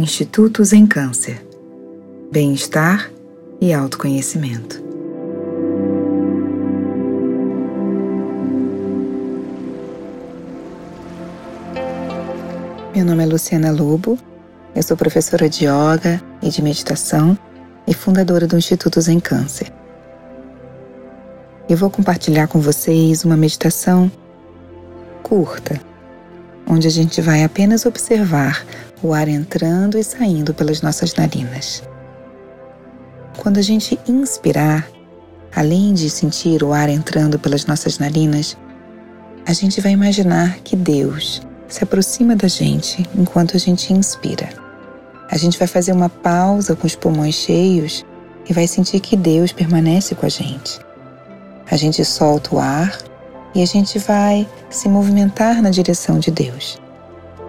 Institutos em Câncer, Bem-Estar e Autoconhecimento. Meu nome é Luciana Lobo, eu sou professora de yoga e de meditação e fundadora do Institutos em Câncer. Eu vou compartilhar com vocês uma meditação curta, onde a gente vai apenas observar o ar entrando e saindo pelas nossas narinas. Quando a gente inspirar, além de sentir o ar entrando pelas nossas narinas, a gente vai imaginar que Deus se aproxima da gente enquanto a gente inspira. A gente vai fazer uma pausa com os pulmões cheios e vai sentir que Deus permanece com a gente. A gente solta o ar e a gente vai se movimentar na direção de Deus.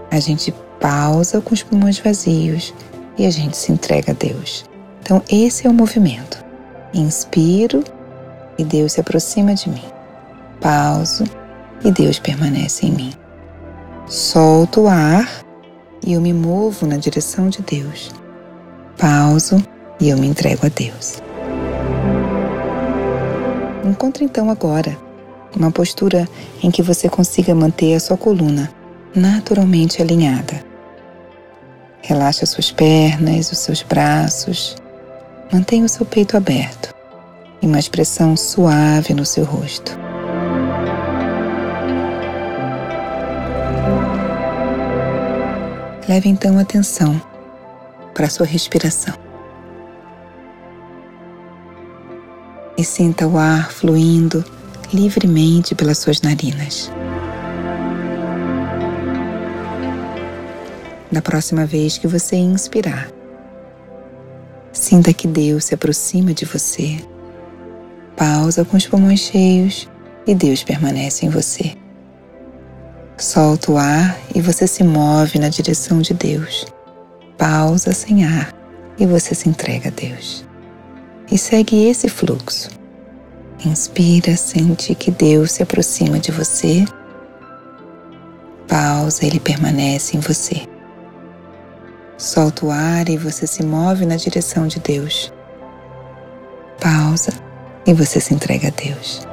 A gente pausa com os pulmões vazios e a gente se entrega a Deus. Então, esse é o movimento. Inspiro e Deus se aproxima de mim. Pauso e Deus permanece em mim. Solto o ar e eu me movo na direção de Deus. Pauso e eu me entrego a Deus. Encontre então agora uma postura em que você consiga manter a sua coluna naturalmente alinhada. Relaxe as suas pernas, os seus braços. Mantenha o seu peito aberto e uma expressão suave no seu rosto. Leve então atenção para a sua respiração. E sinta o ar fluindo livremente pelas suas narinas. Da próxima vez que você inspirar, sinta que Deus se aproxima de você. Pausa com os pulmões cheios e Deus permanece em você. Solta o ar e você se move na direção de Deus. Pausa sem ar e você se entrega a Deus. E segue esse fluxo Inspira, sente que Deus se aproxima de você. Pausa, ele permanece em você. Solta o ar e você se move na direção de Deus. Pausa e você se entrega a Deus.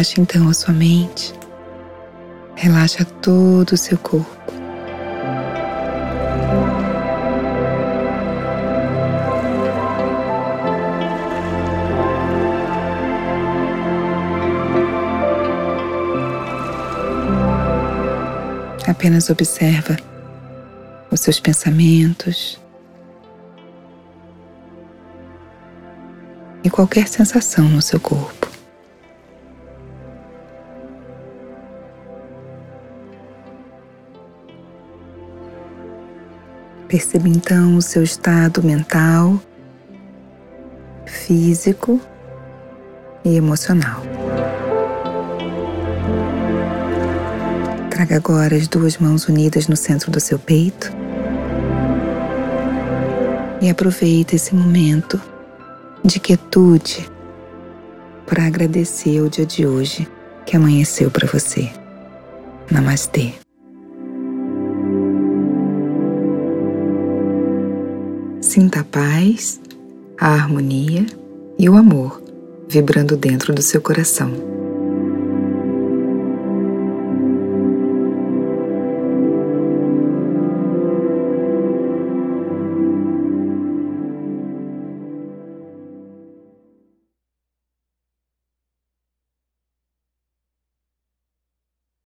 Relaxe então a sua mente, relaxa todo o seu corpo. Apenas observa os seus pensamentos e qualquer sensação no seu corpo. Perceba então o seu estado mental, físico e emocional. Traga agora as duas mãos unidas no centro do seu peito e aproveite esse momento de quietude para agradecer o dia de hoje que amanheceu para você. Namastê. Sinta a paz, a harmonia e o amor vibrando dentro do seu coração.